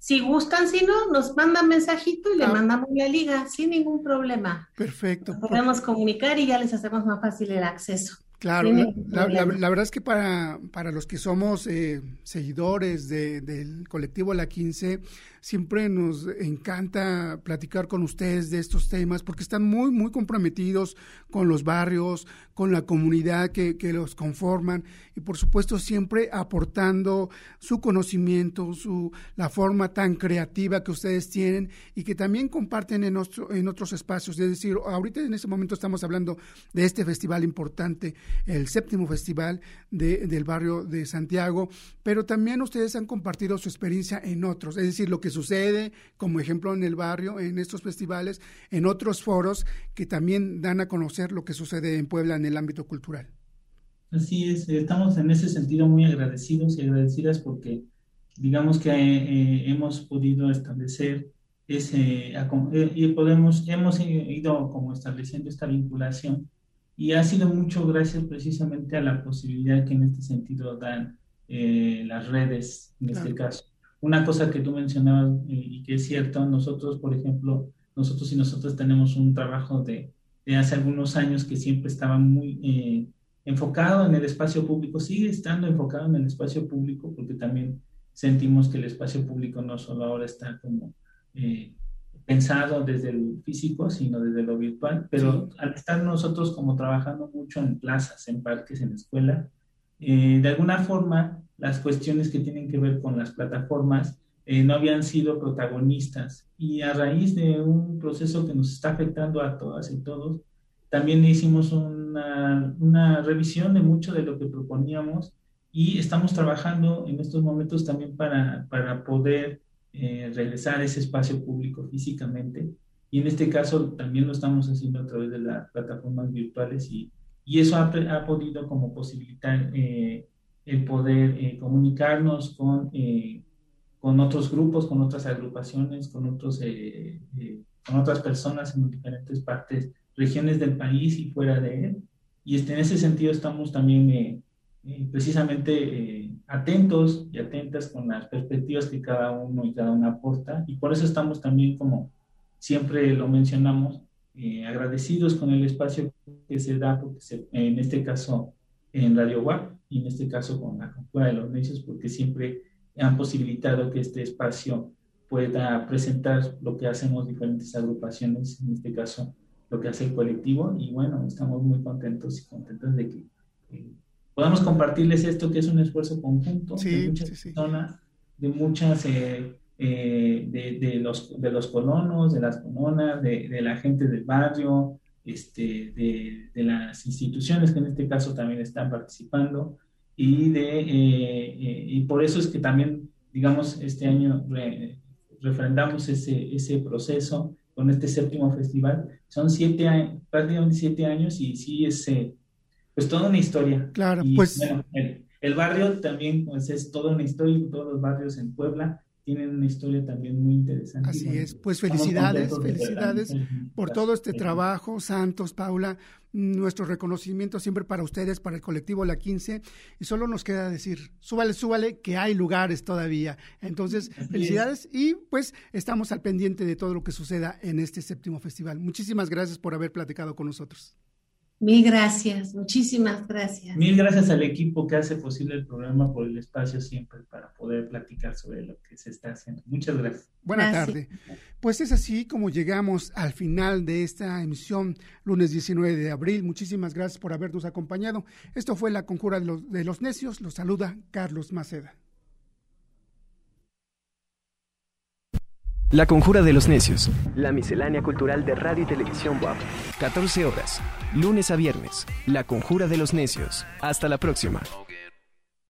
si gustan, si no, nos mandan mensajito y le ah. mandamos la liga sin ningún problema. Perfecto. podemos comunicar y ya les hacemos más fácil el acceso. Claro, la, verdad es que para, para los que somos eh, seguidores del colectivo La 15, siempre nos encanta platicar con ustedes de estos temas porque están muy, muy comprometidos con los barrios, con la comunidad que, que los conforman y por supuesto siempre aportando su conocimiento, su, la forma tan creativa que ustedes tienen y que también comparten en, en otros espacios. Es decir, ahorita en este momento estamos hablando de este festival importante, el séptimo festival de, del barrio de Santiago, pero también ustedes han compartido su experiencia en otros, es decir, lo que sucede, como ejemplo en el barrio, en estos festivales, en otros foros que también dan a conocer lo que sucede en Puebla en el ámbito cultural. Así es, estamos en ese sentido muy agradecidos y agradecidas porque digamos que eh, hemos podido establecer ese eh, y podemos hemos ido como estableciendo esta vinculación y ha sido mucho gracias precisamente a la posibilidad que en este sentido dan eh, las redes en este caso una cosa que tú mencionabas eh, y que es cierto, nosotros, por ejemplo, nosotros y nosotros tenemos un trabajo de, hace algunos años que siempre estaba muy eh, enfocado en el espacio público, sigue estando enfocado en el espacio público porque también sentimos que el espacio público no solo ahora está como eh, pensado desde el físico, sino desde lo virtual, pero al estar nosotros como trabajando mucho en plazas, en parques, en escuela, de alguna forma las cuestiones que tienen que ver con las plataformas eh, no habían sido protagonistas. Y a raíz de un proceso que nos está afectando a todas y todos, también hicimos una, una revisión de mucho de lo que proponíamos y estamos trabajando en estos momentos también para, para poder eh, regresar a ese espacio público físicamente. Y en este caso también lo estamos haciendo a través de las plataformas virtuales y, y eso ha, ha, podido como posibilitar eh, el poder eh, comunicarnos con, eh, con otros grupos, con otras agrupaciones, con, otros, eh, con otras personas en diferentes partes, regiones del país y fuera de él. Y este, en ese sentido estamos también precisamente atentos y atentas con las perspectivas que cada uno y cada una aporta. Y por eso estamos también, como siempre lo mencionamos, agradecidos con el espacio que se da, porque en este caso en Radio WAP, y en este caso con la cultura de los necios, porque siempre han posibilitado que este espacio pueda presentar lo que hacemos diferentes agrupaciones, en este caso lo que hace el colectivo, y bueno, estamos muy contentos y contentos de que podamos compartirles esto, que es un esfuerzo conjunto de muchas personas, de muchas, eh, eh, de, de, los, de los colonos, de las colonas, de, de la gente del barrio, este, de, de, las instituciones que en este caso también están participando y, de, eh, eh, y por eso es que también, digamos, este año refrendamos ese, ese proceso con este séptimo festival. Son siete prácticamente siete años y sí es eh, pues toda una historia. Claro, pues... el, el, barrio también pues, es toda una historia, todos los barrios en Puebla tienen una historia también muy interesante. Así es, pues felicidades, felicidades por todo este trabajo, Santos, Paula, nuestro reconocimiento siempre para ustedes, para el colectivo La 15, y solo nos queda decir, súbale, súbale, que hay lugares todavía. Entonces, felicidades y pues estamos al pendiente de todo lo que suceda en este séptimo festival. Muchísimas gracias por haber platicado con nosotros. Mil gracias, muchísimas gracias. Mil gracias al equipo que hace posible el programa por el espacio siempre para poder platicar sobre lo que se está haciendo. Muchas gracias. Buenas tardes. Pues es así como llegamos al final de esta emisión, lunes 19 de abril. Muchísimas gracias por habernos acompañado. Esto fue La Conjura de los, de los Necios. Los saluda Carlos Maceda. La Conjura de los Necios. La miscelánea cultural de radio y televisión WAP. 14 horas, lunes a viernes. La Conjura de los Necios. Hasta la próxima.